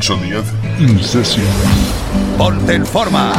Celso Díaz. Incesio. Ponte en forma.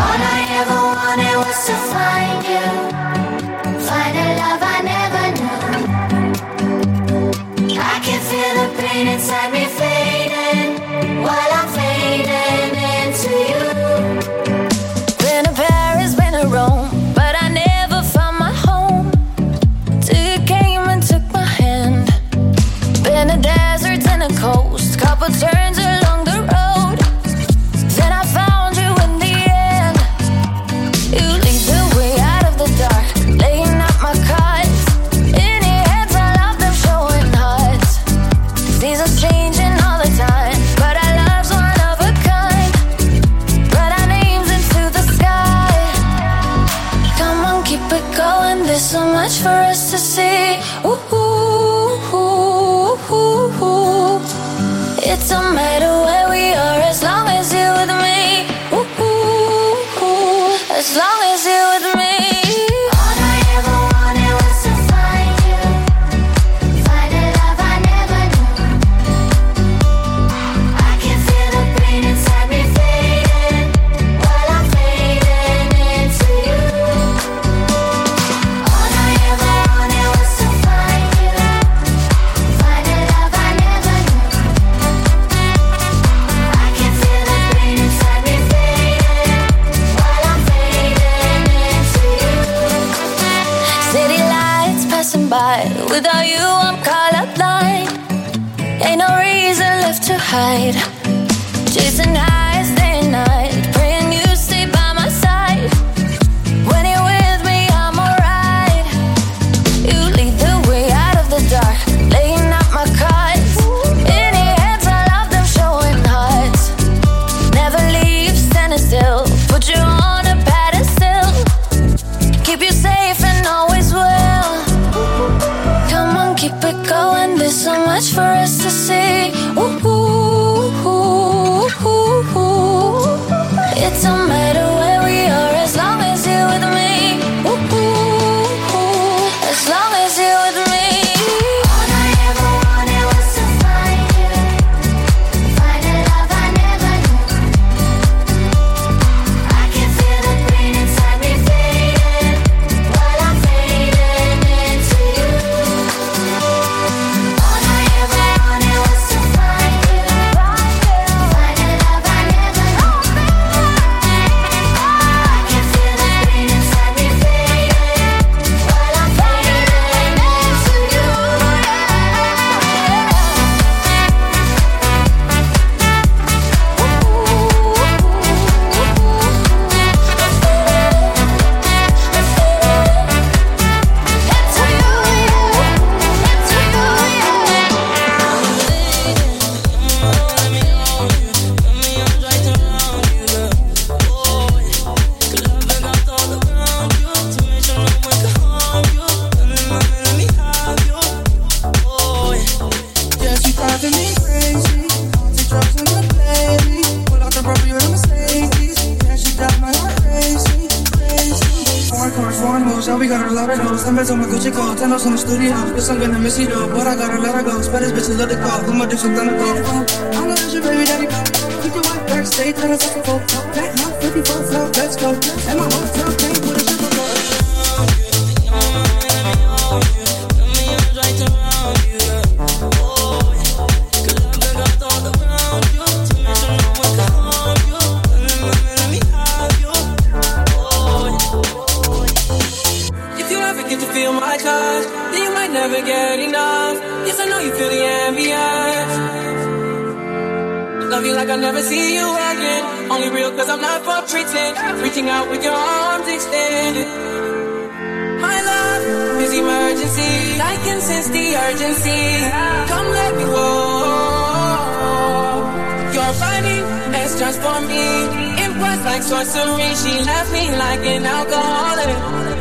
baddest bitches love the car. Who my dick so gonna call? I know that's your baby daddy. Keep your wife back, stay trying to a folk. Back now, 54 flow, let's go. And my hotel came with a sugar bowl. If you ever get to feel my touch, then you might never get enough feel the ambience. Love you like I never see you again. Only real cause I'm not for pretend. Reaching out with your arms extended. My love is emergency. I can sense the urgency. Come let me go. Your body has transformed me. It was like sorcery. She left me like an alcoholic.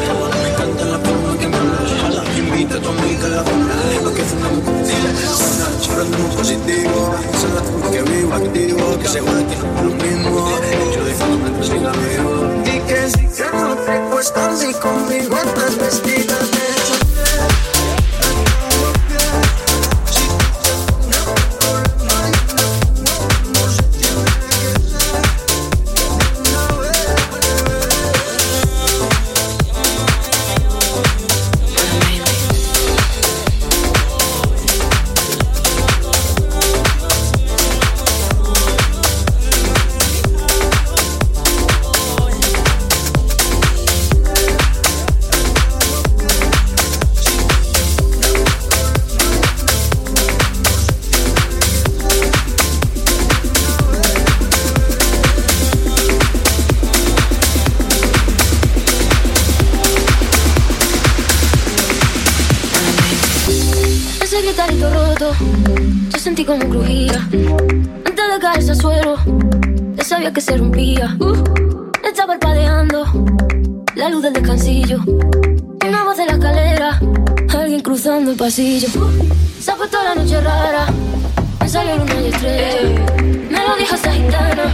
entre tu amiga la zona Lo que fumamos con zona Solo en un positivo Solo hacemos que vivo activo Que seguro que no lo mismo. Yo disfruto mientras siga vivo Di que si que no te cuesta Si conmigo entras vestido como crujía. Antes de caerse al suelo, ya sabía que se rompía. Uh, está parpadeando la luz del descansillo. Una voz de la escalera, alguien cruzando el pasillo. Uh, se ha puesto la noche rara, me salió luna y estrella. Me lo dijo esa gitana,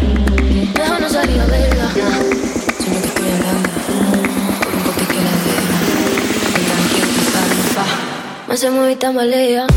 mejor no salir a verla. Te estoy hablando, un que la. Me se mueve y tambalea.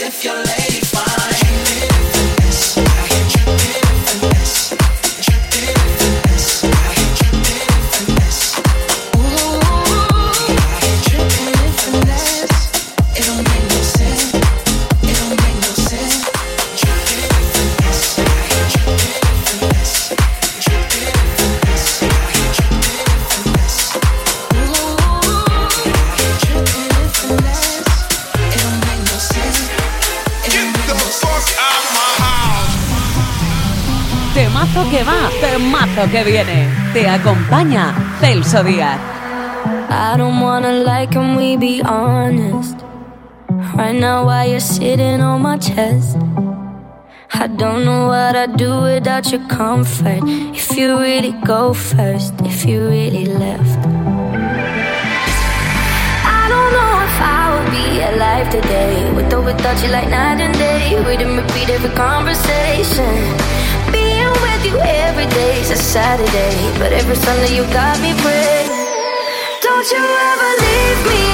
If your temazo que viene. Te acompaña Celso Díaz. I don't wanna lie, can we be honest? Right now, while you're sitting on my chest, I don't know what I'd do without your comfort. If you really go first, if you really left. I don't know if I would be alive today. With or without you, like night and day. We'd repeat every conversation. With you every day's a Saturday, but every Sunday you got me praying. Don't you ever leave me,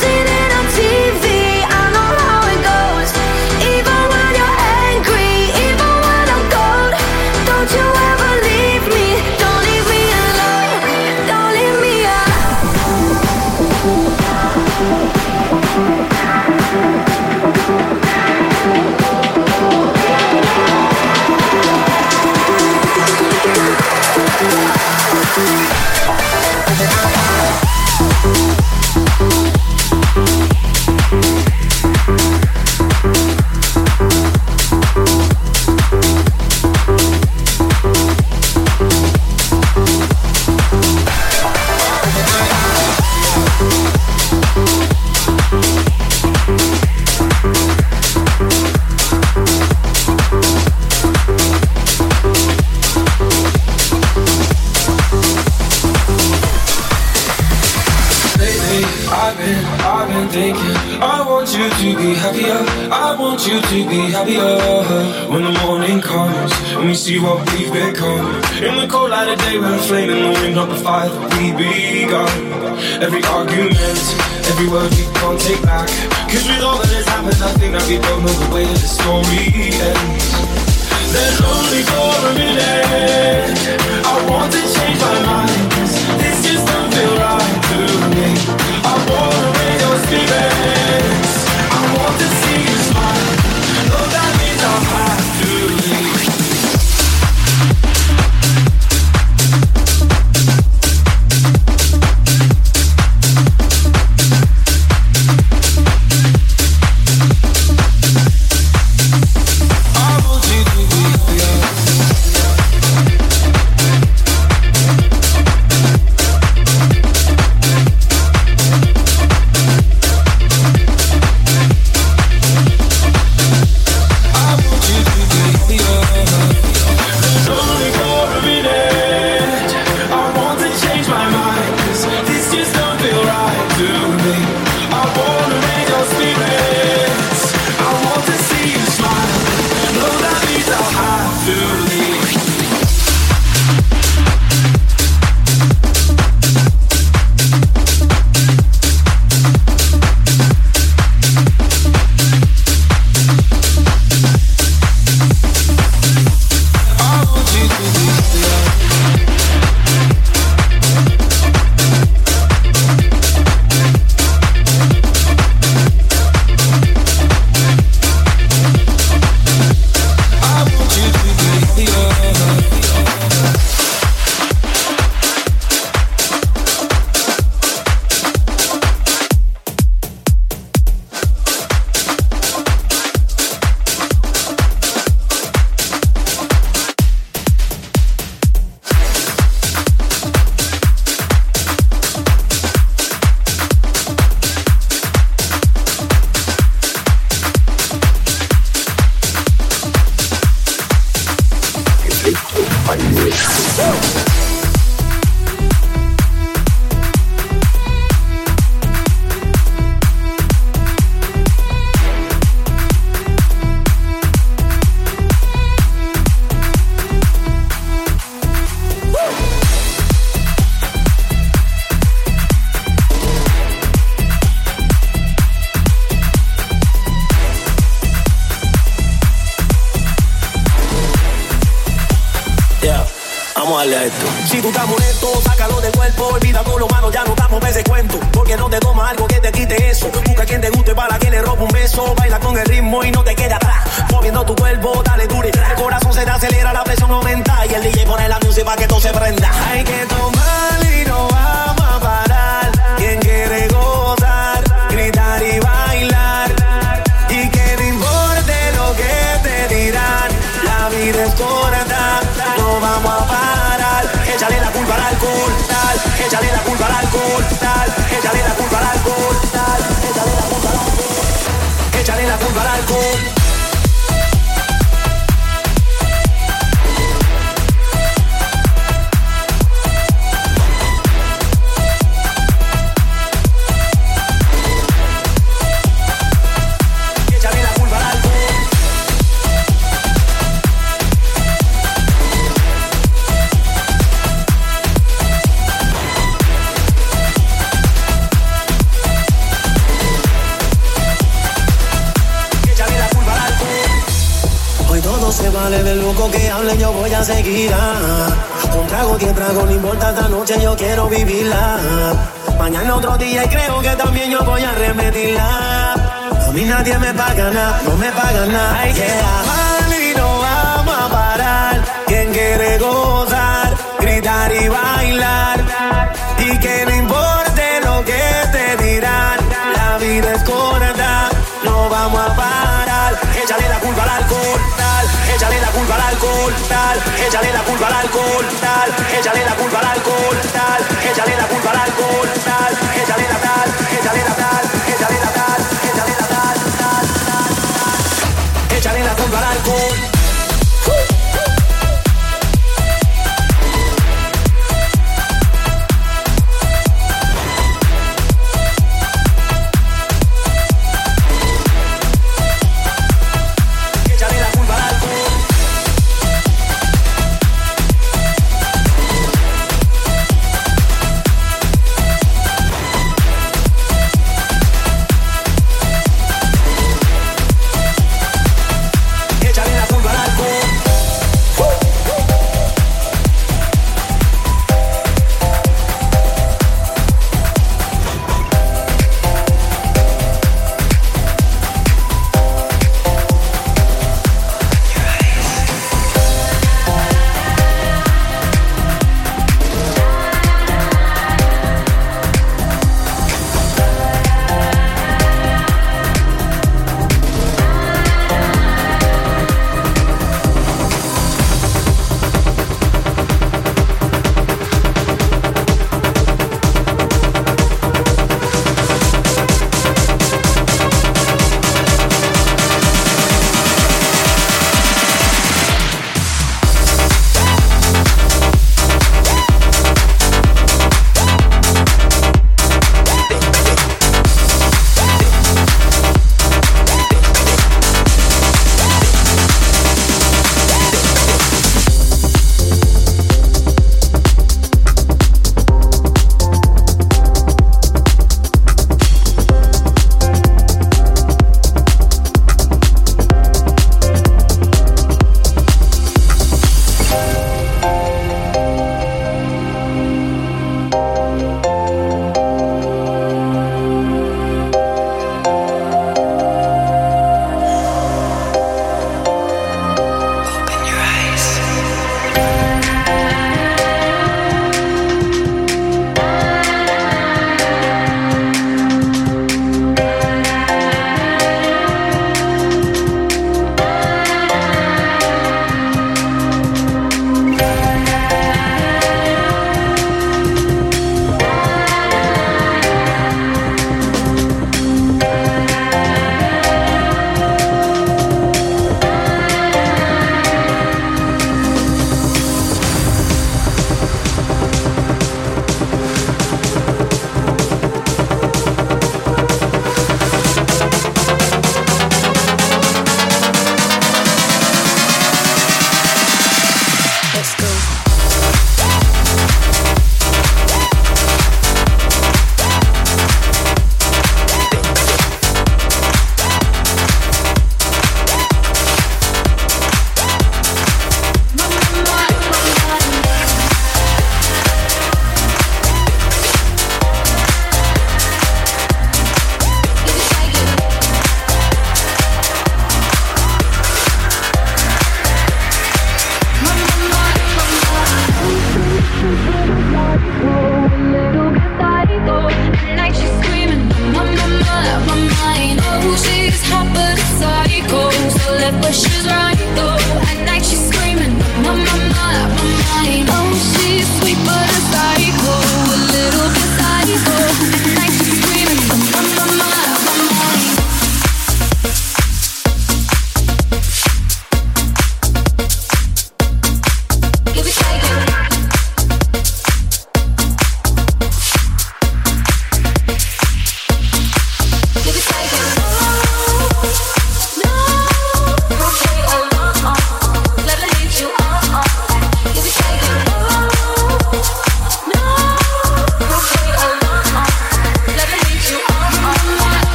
Seen to be happier. When the morning comes and we see what we've become. In the cold light of day, we're a flame in the wind of the fire that we begun. Every argument, every word we can't take back. Cause with all that has happened, I think that we both know the way the story ends. Then only for a minute I want to change my mind This just don't feel right to me I wanna creo que también yo voy a remedirla. A mí nadie me paga nada, no me paga nada. Hay yeah. que y no vamos a parar. Quien quiere go alcohol, tal, échale la culpa al alcohol, tal, échale la culpa al alcohol, tal, échale la culpa al alcohol, tal, échale la tal, échale la tal, échale la tal, échale la tal, tal, tal, échale la culpa al alcohol.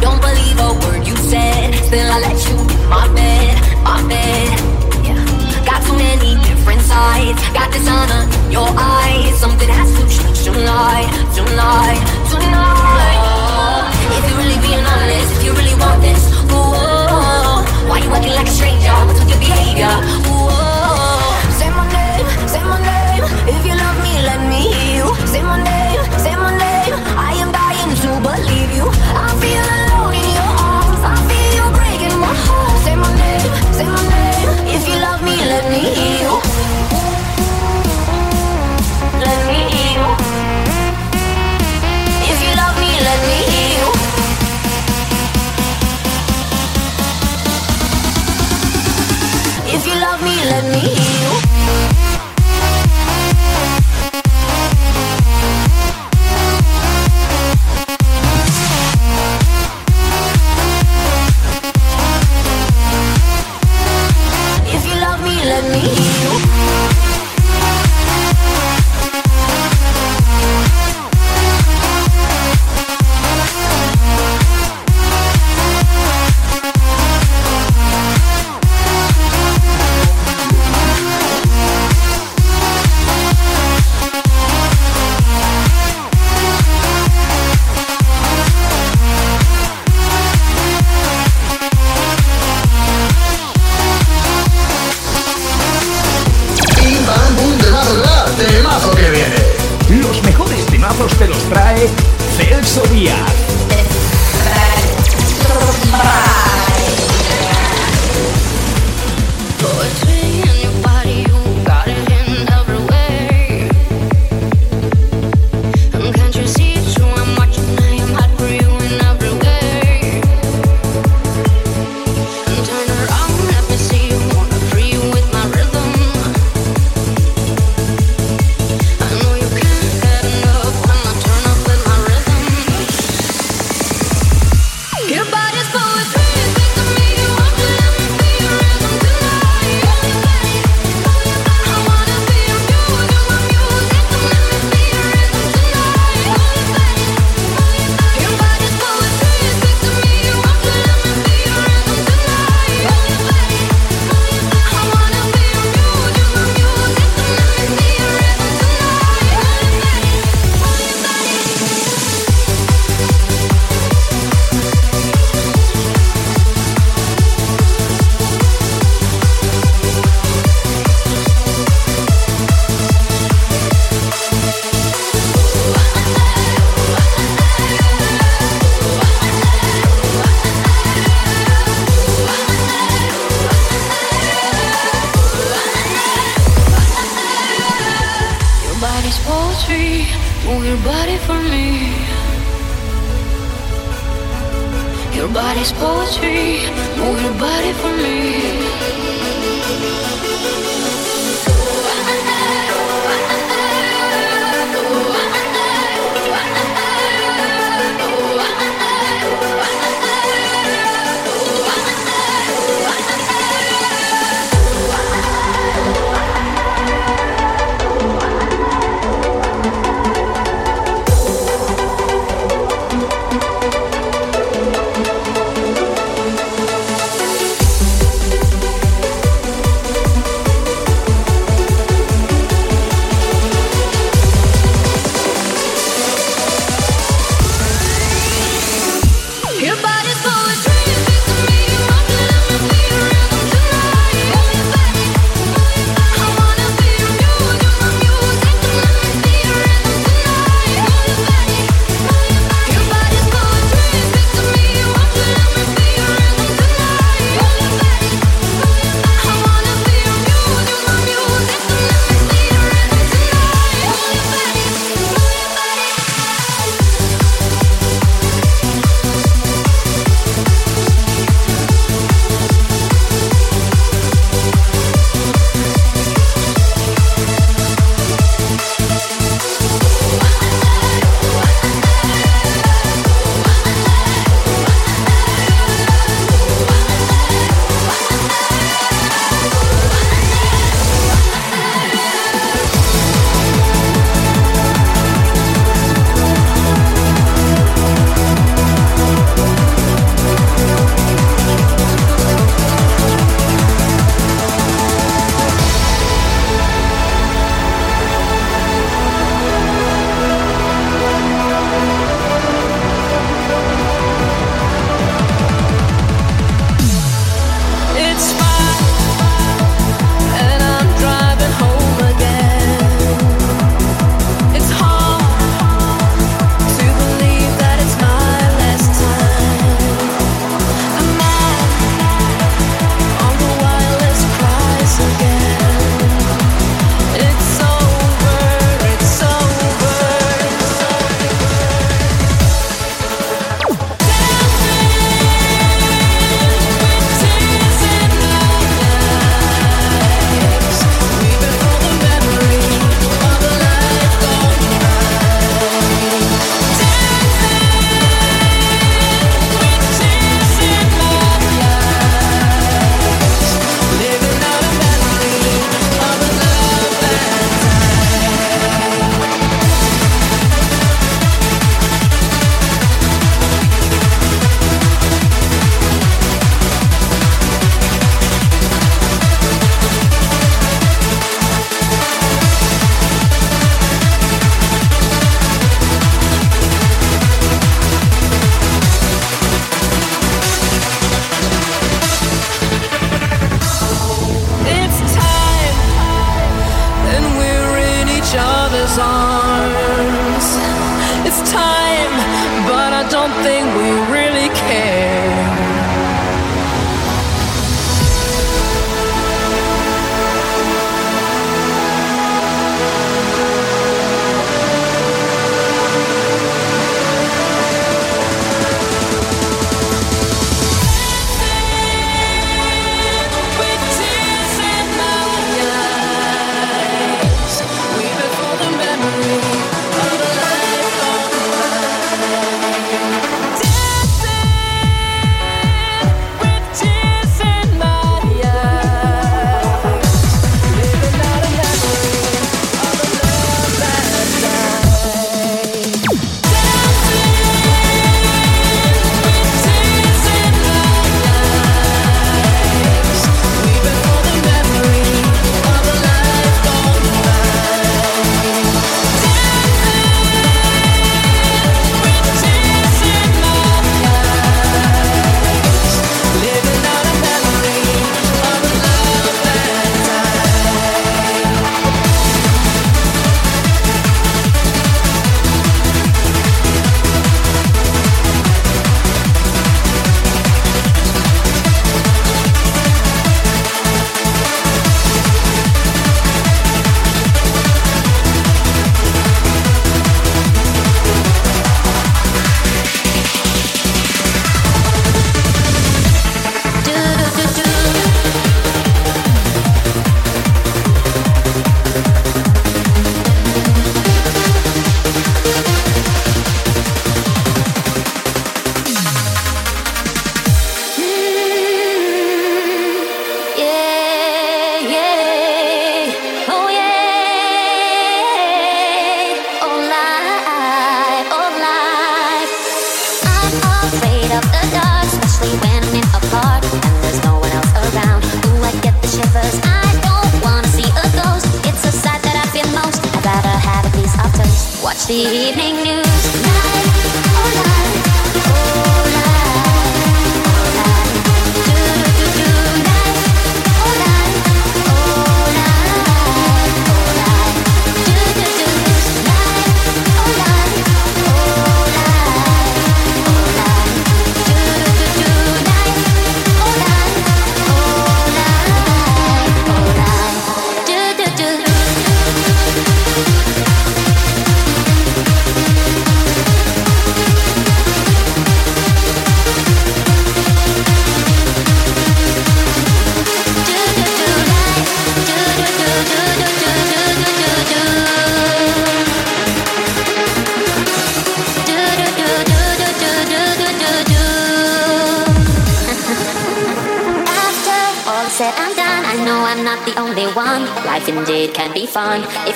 Don't believe a word you said. Still, I let you in my bed, my bed lights, got the sun on your eyes. Something has to change tonight, tonight, tonight. Oh, if you're really being honest, if you really want this, ooh, oh, oh, why you acting like a stranger? What's with your behavior? Ooh, oh, say my name, say my name. If you love me, let me hear you. Say my name. let.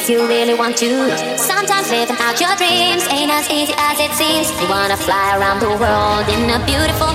if you really want to. Sometimes living out your dreams ain't as easy as it seems. You wanna fly around the world in a beautiful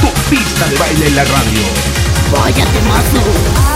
tu pista de baile en la radio. Vaya temazo.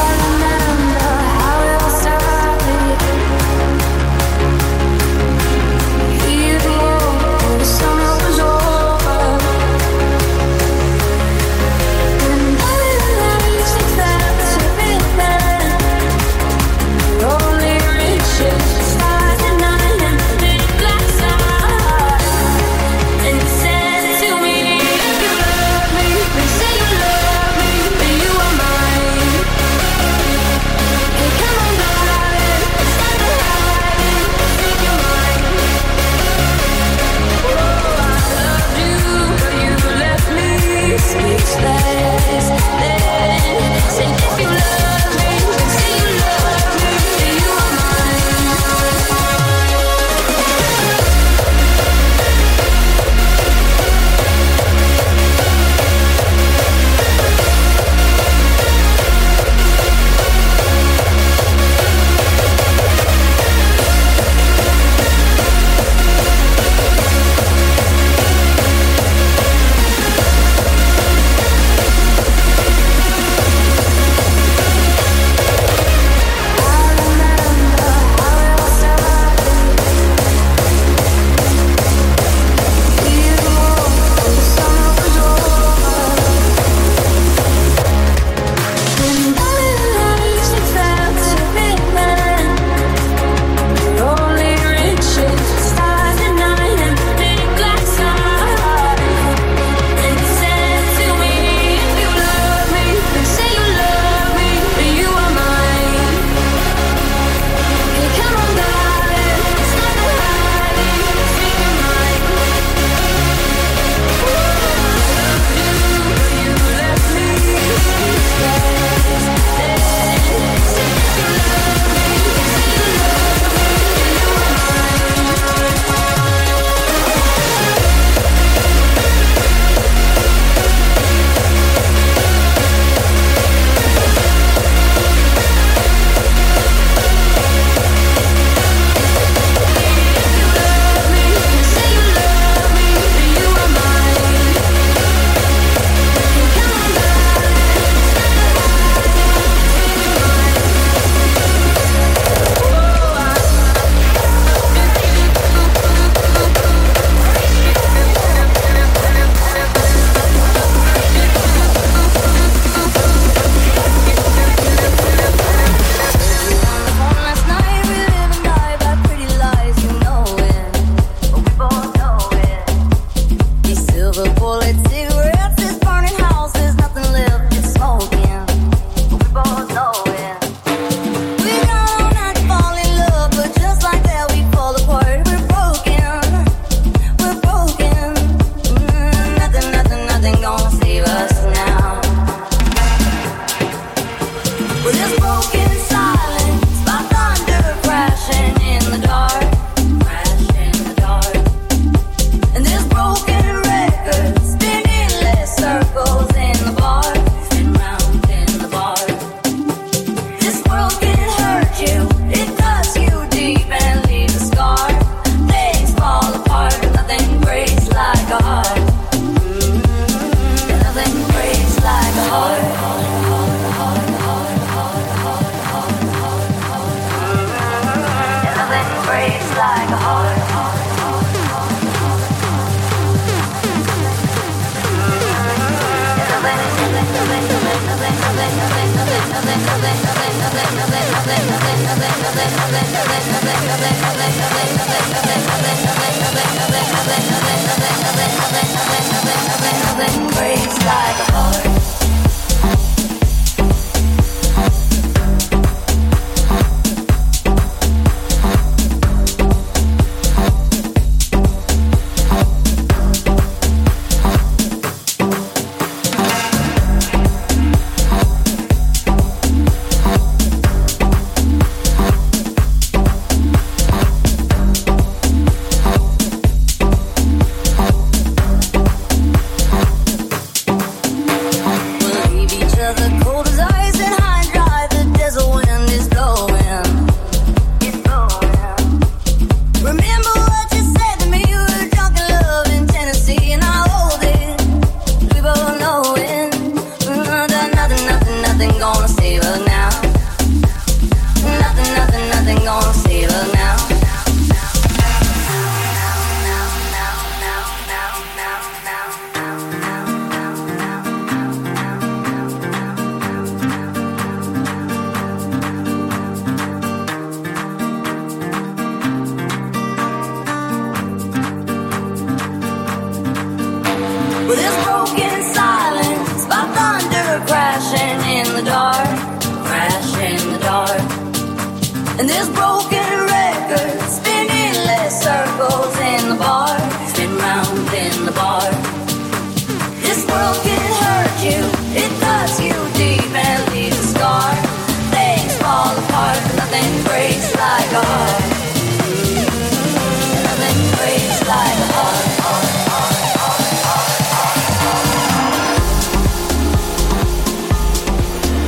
Ciao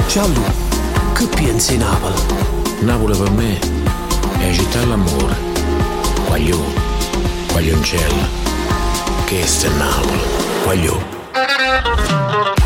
Giallo, che pensi di Napoli? Napoli per me è la città dell'amore. Quaglio, quaglioncella, che è Napoli, quaglio.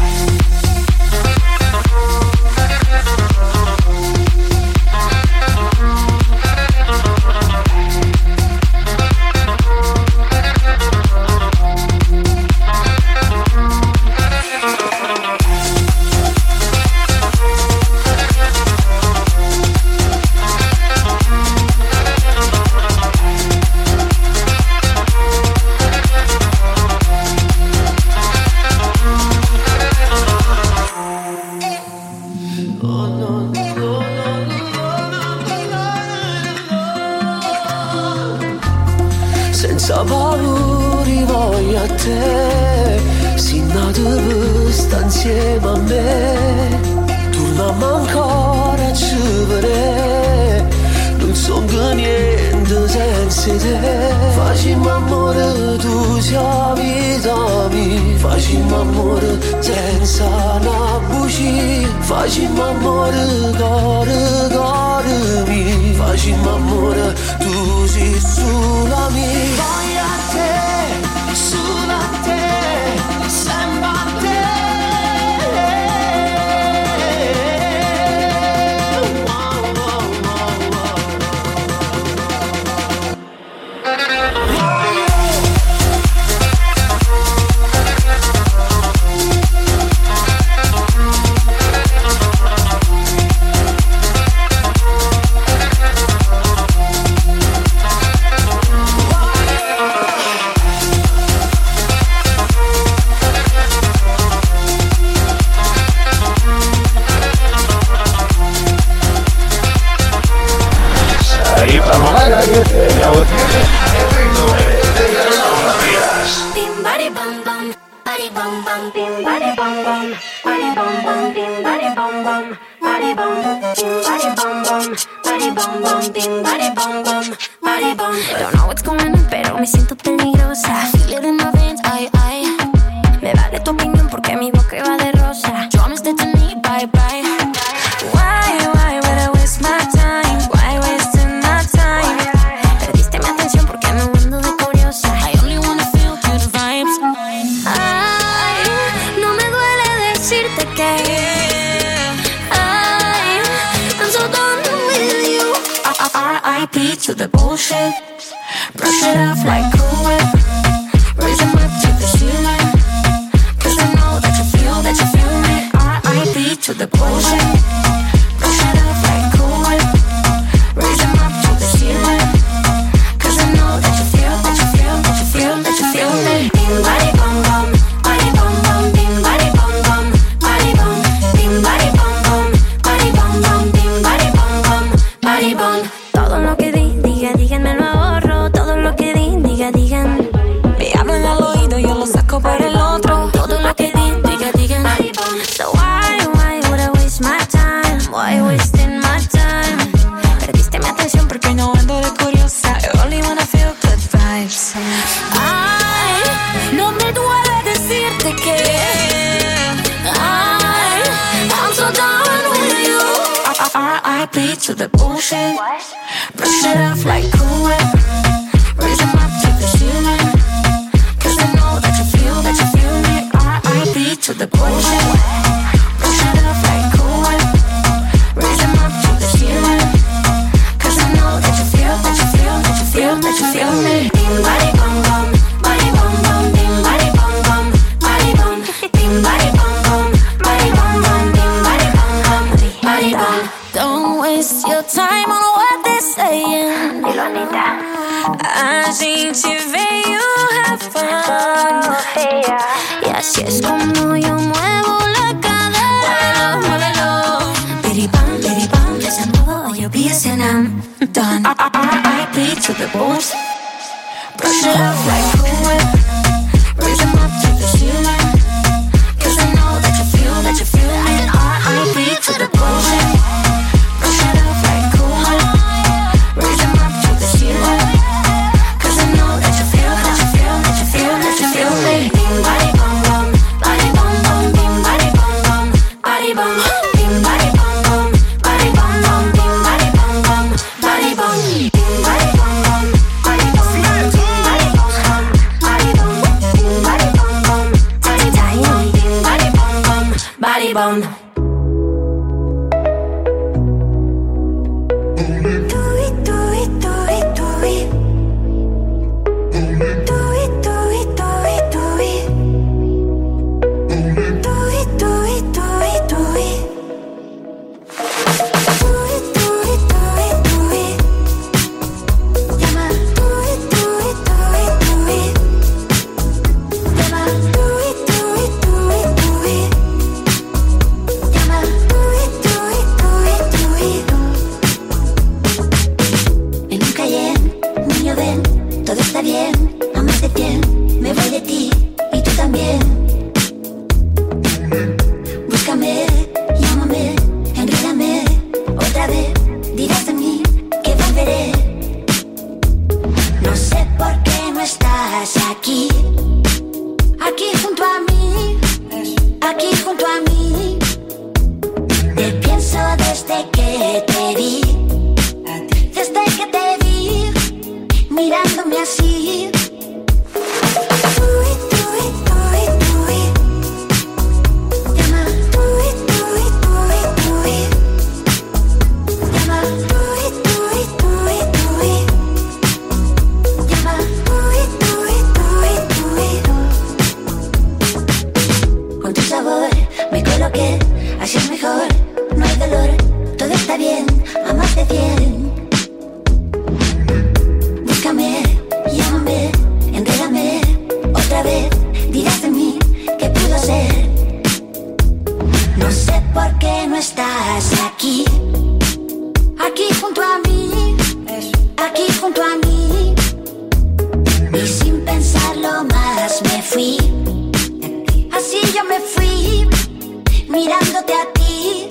Ti.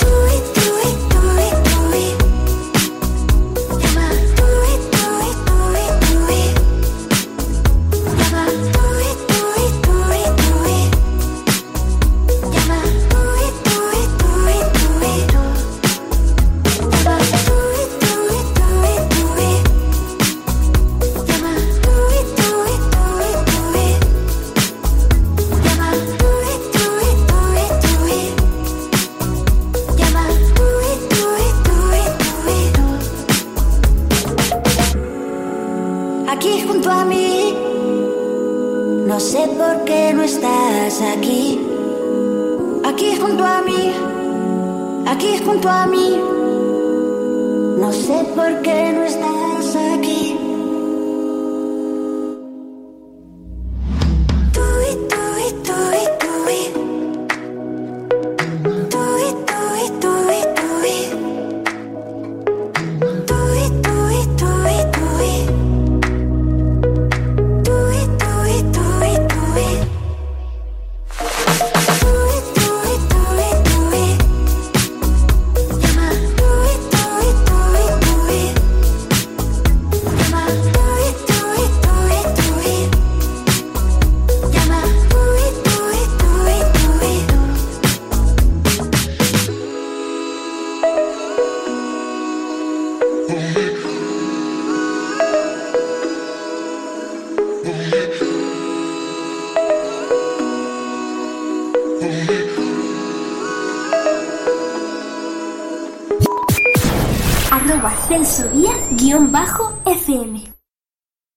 Do